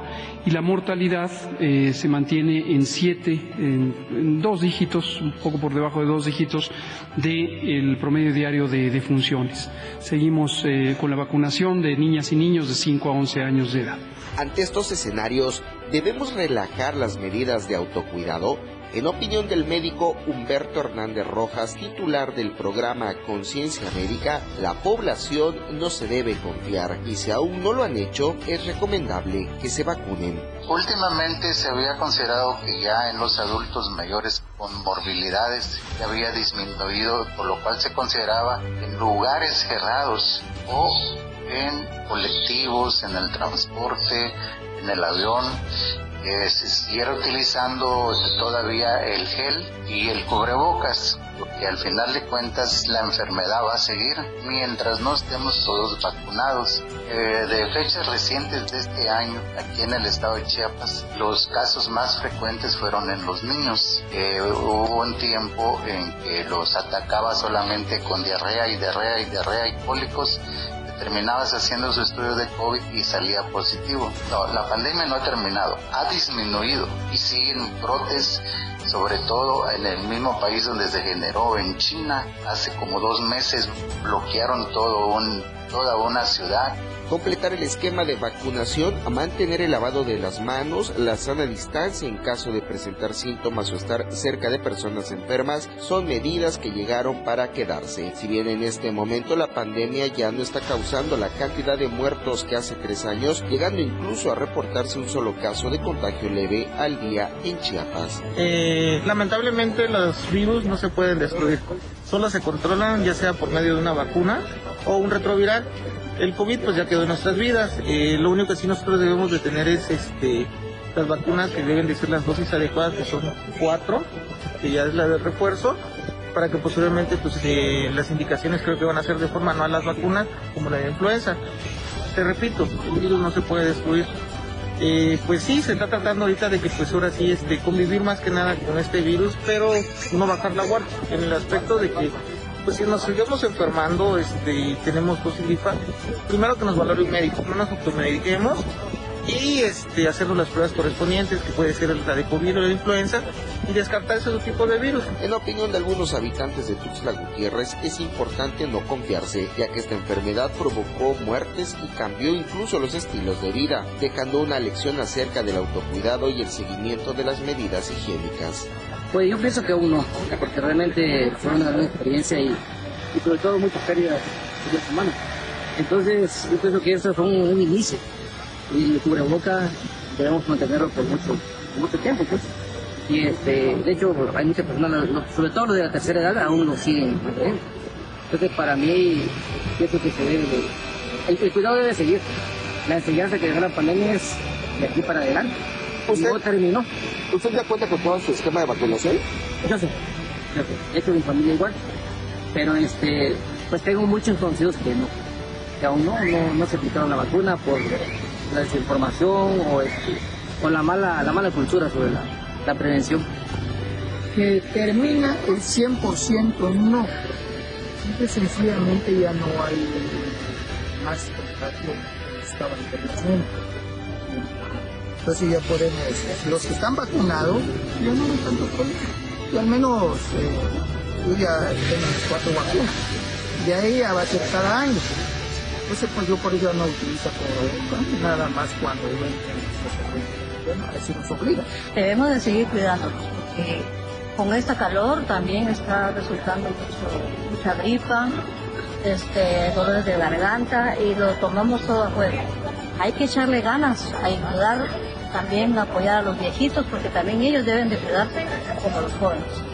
y la mortalidad eh, se mantiene en siete, en, dos dígitos, un poco por debajo de dos dígitos del promedio diario de, de funciones. Seguimos eh, con la vacunación de niñas y niños de 5 a 11 años de edad. Ante estos escenarios, ¿debemos relajar las medidas de autocuidado? En opinión del médico Humberto Hernández Rojas, titular del programa Conciencia Médica, la población no se debe confiar y si aún no lo han hecho, es recomendable que se vacunen. Últimamente se había considerado que ya en los adultos mayores con morbilidades ya había disminuido, por lo cual se consideraba en lugares cerrados o en colectivos, en el transporte, en el avión, siguiera utilizando todavía el gel y el cubrebocas, porque al final de cuentas la enfermedad va a seguir mientras no estemos todos vacunados. Eh, de fechas recientes de este año, aquí en el estado de Chiapas, los casos más frecuentes fueron en los niños. Eh, hubo un tiempo en que los atacaba solamente con diarrea y diarrea y diarrea y cólicos terminabas haciendo su estudio de COVID y salía positivo. No, la pandemia no ha terminado, ha disminuido y siguen brotes, sobre todo en el mismo país donde se generó, en China. Hace como dos meses bloquearon todo un, toda una ciudad completar el esquema de vacunación, a mantener el lavado de las manos, la sana distancia en caso de presentar síntomas o estar cerca de personas enfermas, son medidas que llegaron para quedarse. Si bien en este momento la pandemia ya no está causando la cantidad de muertos que hace tres años, llegando incluso a reportarse un solo caso de contagio leve al día en Chiapas. Eh, lamentablemente los virus no se pueden destruir, solo se controlan ya sea por medio de una vacuna o un retroviral el COVID pues ya quedó en nuestras vidas. Eh, lo único que sí nosotros debemos de tener es este las vacunas que deben de ser las dosis adecuadas, que son cuatro, que ya es la de refuerzo, para que posteriormente pues eh, las indicaciones creo que van a ser de forma anual las vacunas, como la de influenza. Te repito, el virus no se puede destruir. Eh, pues sí, se está tratando ahorita de que pues ahora sí este, convivir más que nada con este virus, pero no bajar la guardia, en el aspecto de que pues si nos seguimos enfermando, este, tenemos y gripa, primero que nos valore un médico, no nos automediquemos y este, hacernos las pruebas correspondientes, que puede ser la de COVID o la influenza, y descartar ese tipo de virus. En la opinión de algunos habitantes de Tuxtla Gutiérrez, es importante no confiarse, ya que esta enfermedad provocó muertes y cambió incluso los estilos de vida, dejando una lección acerca del autocuidado y el seguimiento de las medidas higiénicas. Pues yo pienso que aún no, porque realmente fue una gran experiencia y, sobre todo muchas pérdidas de humanas. Entonces yo pienso que eso fue un, inicio y el cubreboca debemos mantenerlo por mucho, mucho tiempo pues. Y este, de hecho hay muchas personas, sobre todo los de la tercera edad, aún lo siguen manteniendo. Entonces para mí pienso que se debe, el, cuidado debe seguir. La enseñanza que dejó la pandemia es de aquí para adelante. ¿Usted, no terminó. ¿Usted ya cuenta con todo su esquema de vacunación? Yo sé, yo sé. He hecho mi familia igual. Pero este, pues tengo muchos conocidos que no, que aún no, no, se aplicaron la vacuna por la desinformación o, este, o la mala, la mala cultura sobre la, prevención. Que termina el 100% no. Simple sencillamente ya no hay más contagio que estaba anteriormente entonces ya podemos, los que están vacunados, ya no hay tanto problema. Y al menos eh, yo ya tengo cuatro vacunas. De ahí va a ser cada año. Entonces pues yo por ello no utilizo todo nada más cuando bueno, así nos obliga. Debemos de seguir cuidándonos, porque con esta calor también está resultando mucho, mucha gripa, este, dolores de garganta y lo tomamos todo a juego. Hay que echarle ganas a ayudar también apoyar a los viejitos porque también ellos deben de cuidarse como los jóvenes.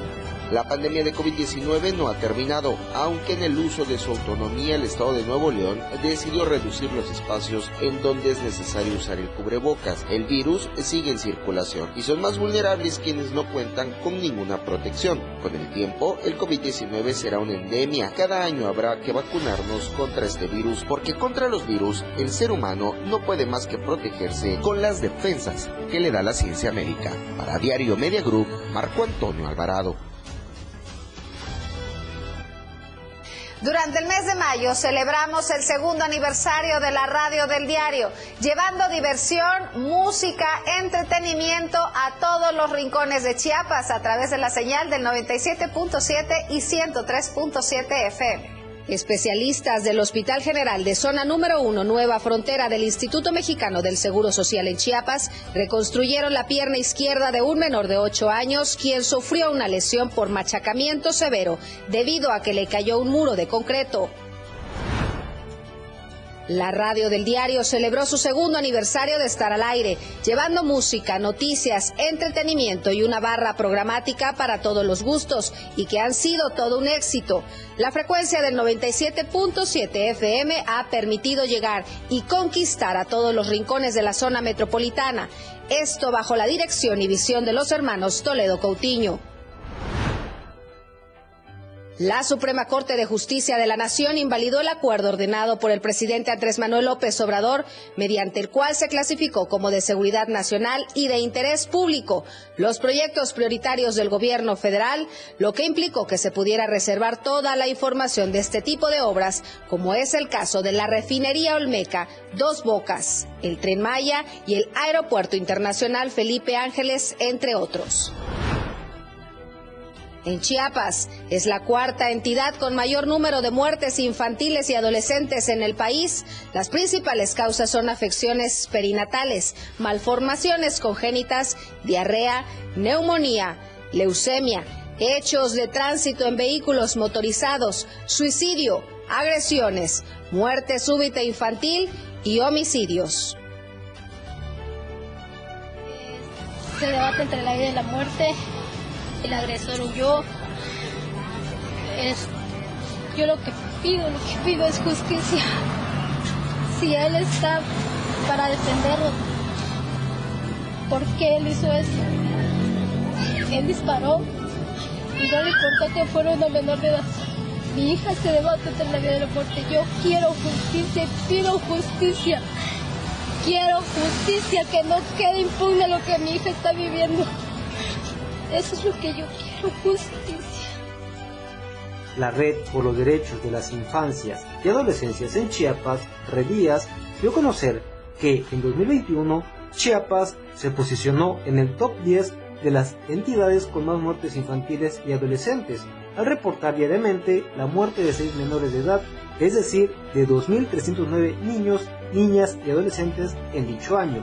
La pandemia de COVID-19 no ha terminado, aunque en el uso de su autonomía el Estado de Nuevo León decidió reducir los espacios en donde es necesario usar el cubrebocas. El virus sigue en circulación y son más vulnerables quienes no cuentan con ninguna protección. Con el tiempo, el COVID-19 será una endemia. Cada año habrá que vacunarnos contra este virus porque contra los virus el ser humano no puede más que protegerse con las defensas que le da la ciencia médica. Para Diario Media Group, Marco Antonio Alvarado. Durante el mes de mayo celebramos el segundo aniversario de la radio del diario, llevando diversión, música, entretenimiento a todos los rincones de Chiapas a través de la señal del 97.7 y 103.7 FM. Especialistas del Hospital General de Zona Número 1, Nueva Frontera del Instituto Mexicano del Seguro Social en Chiapas, reconstruyeron la pierna izquierda de un menor de 8 años, quien sufrió una lesión por machacamiento severo debido a que le cayó un muro de concreto. La radio del diario celebró su segundo aniversario de estar al aire, llevando música, noticias, entretenimiento y una barra programática para todos los gustos y que han sido todo un éxito. La frecuencia del 97.7 FM ha permitido llegar y conquistar a todos los rincones de la zona metropolitana. Esto bajo la dirección y visión de los hermanos Toledo Coutinho. La Suprema Corte de Justicia de la Nación invalidó el acuerdo ordenado por el presidente Andrés Manuel López Obrador, mediante el cual se clasificó como de seguridad nacional y de interés público los proyectos prioritarios del gobierno federal, lo que implicó que se pudiera reservar toda la información de este tipo de obras, como es el caso de la refinería Olmeca, Dos Bocas, el Tren Maya y el Aeropuerto Internacional Felipe Ángeles, entre otros. En Chiapas es la cuarta entidad con mayor número de muertes infantiles y adolescentes en el país. Las principales causas son afecciones perinatales, malformaciones congénitas, diarrea, neumonía, leucemia, hechos de tránsito en vehículos motorizados, suicidio, agresiones, muerte súbita infantil y homicidios. Se debate entre la vida y la muerte el agresor huyó. Es, yo lo que pido, lo que pido es justicia. Si él está para defenderlo, ¿por qué él hizo eso? Él disparó y no le importó que fuera una menor de edad. Mi hija se debate entre la vida muerte. Yo quiero justicia, pido justicia. Quiero justicia, que no quede impune lo que mi hija está viviendo. Eso es lo que yo quiero, justicia. La Red por los Derechos de las Infancias y Adolescencias en Chiapas, Redías, dio a conocer que en 2021 Chiapas se posicionó en el top 10 de las entidades con más muertes infantiles y adolescentes, al reportar diariamente la muerte de seis menores de edad, es decir, de 2.309 niños, niñas y adolescentes en dicho año.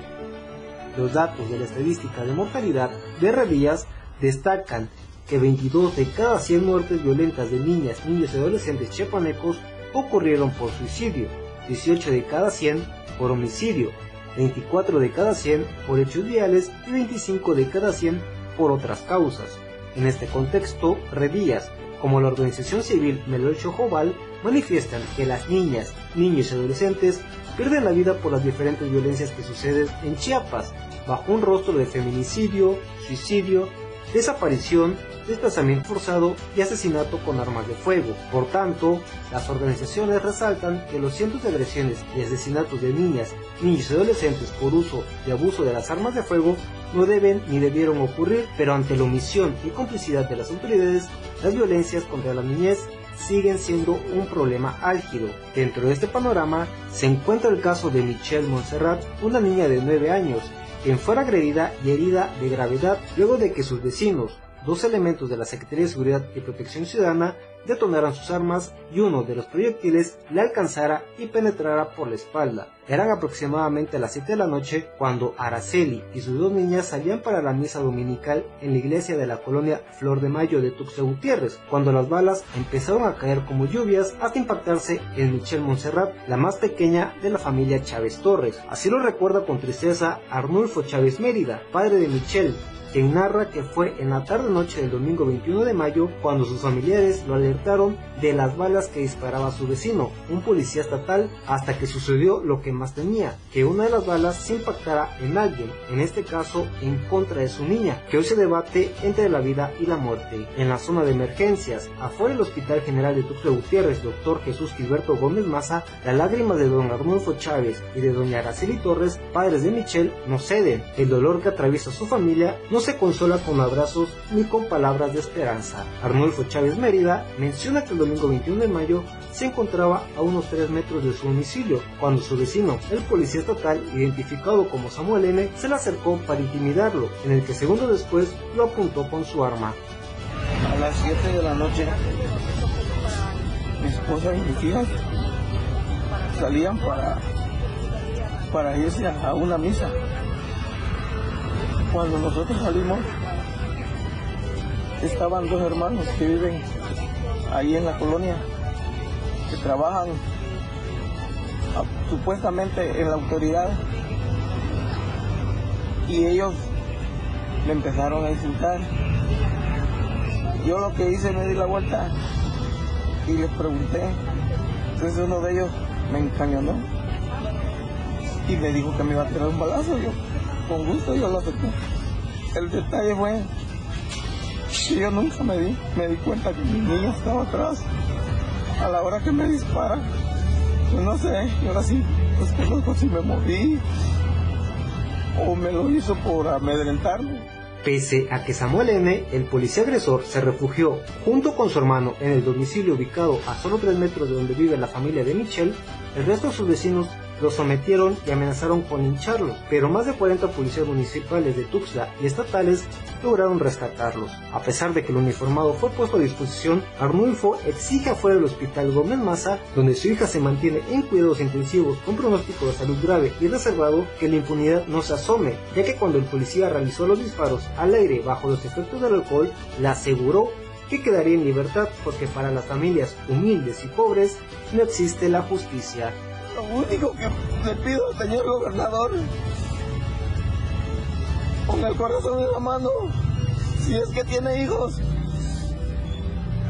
Los datos de la estadística de mortalidad de Redías destacan que 22 de cada 100 muertes violentas de niñas, niños y adolescentes chiapanecos ocurrieron por suicidio, 18 de cada 100 por homicidio, 24 de cada 100 por hechos viales y 25 de cada 100 por otras causas. En este contexto, Redías, como la organización civil Melocho Joval, manifiestan que las niñas, niños y adolescentes pierden la vida por las diferentes violencias que suceden en Chiapas, bajo un rostro de feminicidio, suicidio, desaparición, desplazamiento forzado y asesinato con armas de fuego. Por tanto, las organizaciones resaltan que los cientos de agresiones y asesinatos de niñas, niños y adolescentes por uso y abuso de las armas de fuego no deben ni debieron ocurrir, pero ante la omisión y complicidad de las autoridades, las violencias contra la niñez siguen siendo un problema álgido. Dentro de este panorama se encuentra el caso de Michelle Montserrat, una niña de 9 años, quien fuera agredida y herida de gravedad luego de que sus vecinos, dos elementos de la Secretaría de Seguridad y Protección Ciudadana, detonaran sus armas y uno de los proyectiles le alcanzara y penetrara por la espalda. Eran aproximadamente las 7 de la noche cuando Araceli y sus dos niñas salían para la misa dominical en la iglesia de la colonia Flor de Mayo de Tuxtla Gutiérrez, cuando las balas empezaron a caer como lluvias hasta impactarse en Michelle Montserrat, la más pequeña de la familia Chávez Torres. Así lo recuerda con tristeza Arnulfo Chávez Mérida, padre de Michelle, quien narra que fue en la tarde-noche del domingo 21 de mayo cuando sus familiares lo alertaron de las balas que disparaba su vecino, un policía estatal, hasta que sucedió lo que más temía, que una de las balas se impactara en alguien, en este caso en contra de su niña, que hoy se debate entre la vida y la muerte. En la zona de emergencias, afuera del Hospital General de Tuxtla Gutiérrez, doctor Jesús Gilberto Gómez Maza, las lágrimas de don Arnulfo Chávez y de doña Araceli Torres, padres de Michelle, no ceden. El dolor que atraviesa su familia no se consola con abrazos ni con palabras de esperanza. Arnulfo Chávez Mérida menciona que el domingo 21 de mayo se encontraba a unos 3 metros de su domicilio, cuando su vecino, el policía estatal, identificado como Samuel N., se le acercó para intimidarlo, en el que segundos después lo apuntó con su arma. A las 7 de la noche, mi esposa y mis hijas salían para, para irse a una misa. Cuando nosotros salimos, estaban dos hermanos que viven ahí en la colonia, que trabajan supuestamente en la autoridad y ellos me empezaron a insultar. Yo lo que hice me di la vuelta y les pregunté. Entonces uno de ellos me encañonó y me dijo que me iba a tirar un balazo. Con gusto, yo lo acepté. El detalle fue que yo nunca me di, me di cuenta que mi niña estaba atrás. A la hora que me dispara, pues no sé, yo ahora sí, pues conozco si me moví o me lo hizo por amedrentarme. Pese a que Samuel N., el policía agresor, se refugió junto con su hermano en el domicilio ubicado a solo 3 metros de donde vive la familia de Michelle, el resto de sus vecinos lo sometieron y amenazaron con hincharlo, pero más de 40 policías municipales de Tuxtla y estatales lograron rescatarlos. A pesar de que el uniformado fue puesto a disposición, Arnulfo exige afuera del hospital Gómez Maza, donde su hija se mantiene en cuidados intensivos con pronóstico de salud grave y reservado, que la impunidad no se asome, ya que cuando el policía realizó los disparos al aire bajo los efectos del alcohol, le aseguró que quedaría en libertad porque para las familias humildes y pobres no existe la justicia. Lo único que le pido al señor gobernador, con el corazón en la mano, si es que tiene hijos,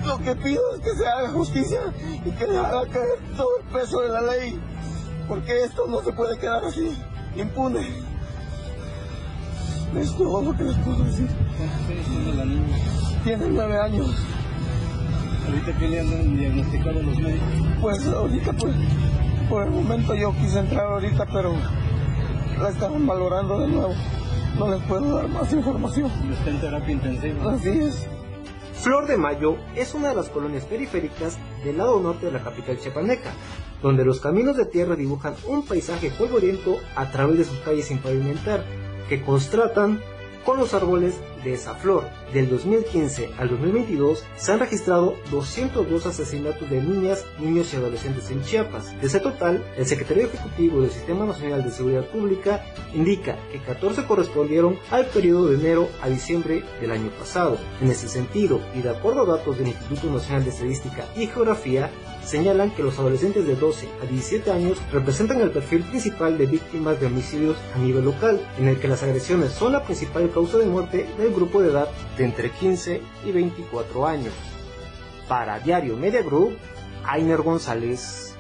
lo que pido es que se haga justicia y que le haga caer todo el peso de la ley, porque esto no se puede quedar así, impune. Es todo lo que les puedo decir. ¿Cuántos la niña? Tiene nueve años. ¿Ahorita qué le han diagnosticado los médicos? Pues ahorita pues por el momento yo quise entrar ahorita, pero la estaban valorando de nuevo. No les puedo dar más información. Está en terapia intensiva. Así es. Flor de Mayo es una de las colonias periféricas del lado norte de la capital chiapaneca, donde los caminos de tierra dibujan un paisaje polvoriento a través de sus calles sin pavimentar, que contrastan con los árboles de esa flor. Del 2015 al 2022 se han registrado 202 asesinatos de niñas, niños y adolescentes en Chiapas. De ese total, el secretario ejecutivo del Sistema Nacional de Seguridad Pública indica que 14 correspondieron al periodo de enero a diciembre del año pasado. En ese sentido, y de acuerdo a datos del Instituto Nacional de Estadística y Geografía, señalan que los adolescentes de 12 a 17 años representan el perfil principal de víctimas de homicidios a nivel local, en el que las agresiones son la principal causa de muerte del grupo de edad de entre 15 y 24 años. Para Diario Media Group, Ainer González.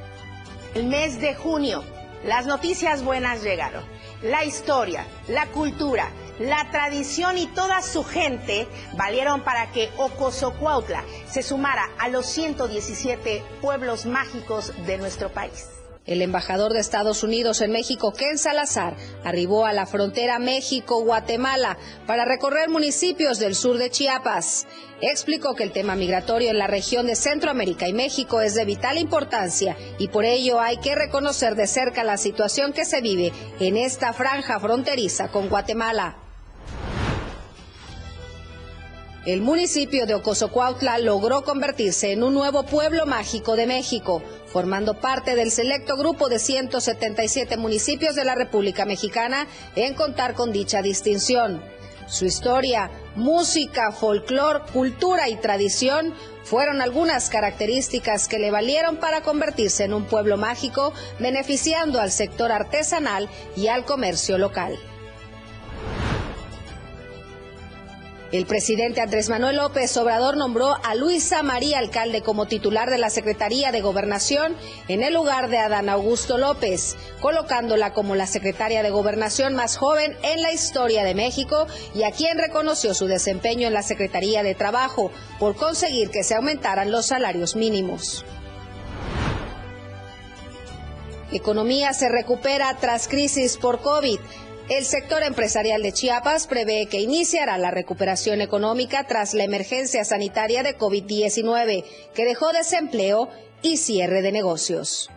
El mes de junio, las noticias buenas llegaron. La historia, la cultura, la tradición y toda su gente valieron para que Ocosocuautla se sumara a los 117 pueblos mágicos de nuestro país. El embajador de Estados Unidos en México, Ken Salazar, arribó a la frontera México-Guatemala para recorrer municipios del sur de Chiapas. Explicó que el tema migratorio en la región de Centroamérica y México es de vital importancia y por ello hay que reconocer de cerca la situación que se vive en esta franja fronteriza con Guatemala. El municipio de Ocosocuautla logró convertirse en un nuevo pueblo mágico de México, formando parte del selecto grupo de 177 municipios de la República Mexicana en contar con dicha distinción. Su historia, música, folclor, cultura y tradición fueron algunas características que le valieron para convertirse en un pueblo mágico, beneficiando al sector artesanal y al comercio local. El presidente Andrés Manuel López Obrador nombró a Luisa María Alcalde como titular de la Secretaría de Gobernación en el lugar de Adán Augusto López, colocándola como la secretaria de Gobernación más joven en la historia de México y a quien reconoció su desempeño en la Secretaría de Trabajo por conseguir que se aumentaran los salarios mínimos. Economía se recupera tras crisis por COVID. El sector empresarial de Chiapas prevé que iniciará la recuperación económica tras la emergencia sanitaria de COVID-19, que dejó desempleo y cierre de negocios.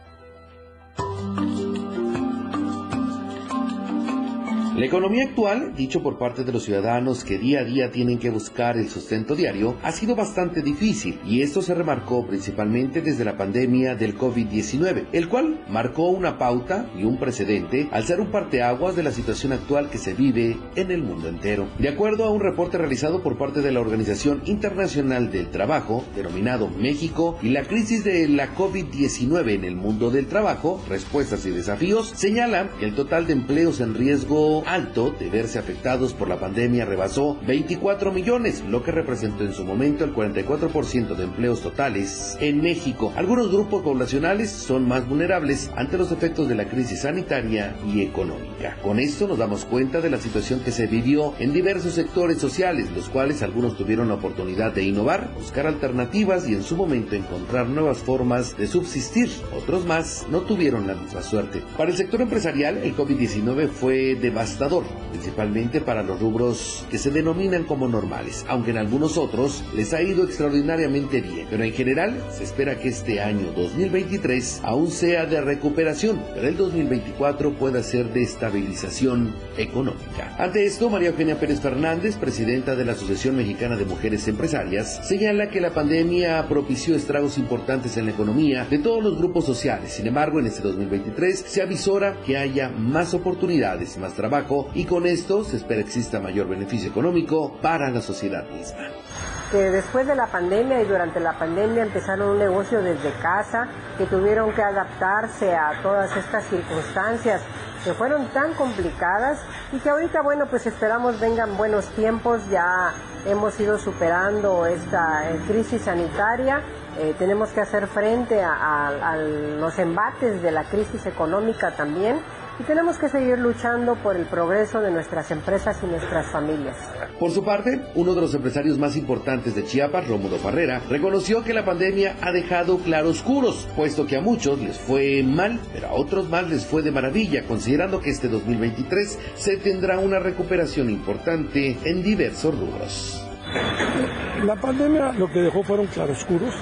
La economía actual, dicho por parte de los ciudadanos que día a día tienen que buscar el sustento diario, ha sido bastante difícil y esto se remarcó principalmente desde la pandemia del COVID-19, el cual marcó una pauta y un precedente al ser un parteaguas de la situación actual que se vive en el mundo entero. De acuerdo a un reporte realizado por parte de la Organización Internacional del Trabajo, denominado México y la crisis de la COVID-19 en el mundo del trabajo, respuestas y desafíos, señala que el total de empleos en riesgo alto de verse afectados por la pandemia rebasó 24 millones, lo que representó en su momento el 44% de empleos totales en México. Algunos grupos poblacionales son más vulnerables ante los efectos de la crisis sanitaria y económica. Con esto nos damos cuenta de la situación que se vivió en diversos sectores sociales, los cuales algunos tuvieron la oportunidad de innovar, buscar alternativas y en su momento encontrar nuevas formas de subsistir. Otros más no tuvieron la misma suerte. Para el sector empresarial, el COVID-19 fue devastador principalmente para los rubros que se denominan como normales, aunque en algunos otros les ha ido extraordinariamente bien. Pero en general se espera que este año 2023 aún sea de recuperación, pero el 2024 pueda ser de estabilización económica. Ante esto, María Eugenia Pérez Fernández, presidenta de la Asociación Mexicana de Mujeres Empresarias, señala que la pandemia propició estragos importantes en la economía de todos los grupos sociales. Sin embargo, en este 2023 se avisora que haya más oportunidades, más trabajo y con esto se espera exista mayor beneficio económico para la sociedad misma. Que después de la pandemia y durante la pandemia empezaron un negocio desde casa, que tuvieron que adaptarse a todas estas circunstancias que fueron tan complicadas y que ahorita, bueno, pues esperamos vengan buenos tiempos, ya hemos ido superando esta eh, crisis sanitaria, eh, tenemos que hacer frente a los embates de la crisis económica también y tenemos que seguir luchando por el progreso de nuestras empresas y nuestras familias. Por su parte, uno de los empresarios más importantes de Chiapas, Rómulo Farrera, reconoció que la pandemia ha dejado claroscuros, puesto que a muchos les fue mal, pero a otros más les fue de maravilla, considerando que este 2023 se tendrá una recuperación importante en diversos rubros. La pandemia lo que dejó fueron claroscuros.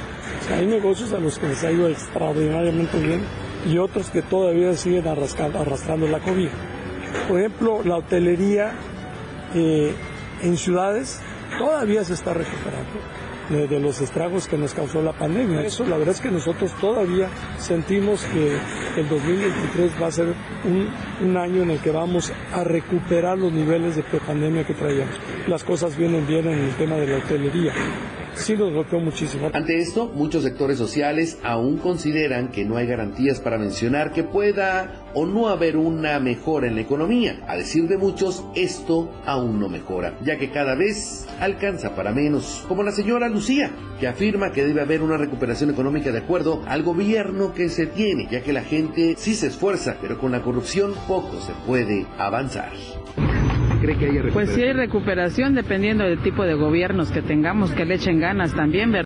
hay negocios a los que les ha ido extraordinariamente bien y otros que todavía siguen arrastrando, arrastrando la cobija. Por ejemplo, la hotelería eh, en ciudades todavía se está recuperando de, los estragos que nos causó la pandemia. Eso la verdad es que nosotros todavía sentimos que el 2023 va a ser un, un año en el que vamos a recuperar los niveles de prepandemia que traíamos. Las cosas vienen bien en el tema de la hotelería sí nos golpeó muchísimo. Ante esto, muchos sectores sociales aún consideran que no hay garantías para mencionar que pueda o no haber una mejora en la economía. A decir de muchos, esto aún no mejora, ya que cada vez alcanza para menos, como la señora Lucía, que afirma que debe haber una recuperación económica de acuerdo al gobierno que se tiene, ya que la gente sí se esfuerza, pero con la corrupción poco se puede avanzar cree que Pues sí hay recuperación dependiendo del tipo de gobiernos que tengamos, que le echen ganas también, ¿verdad?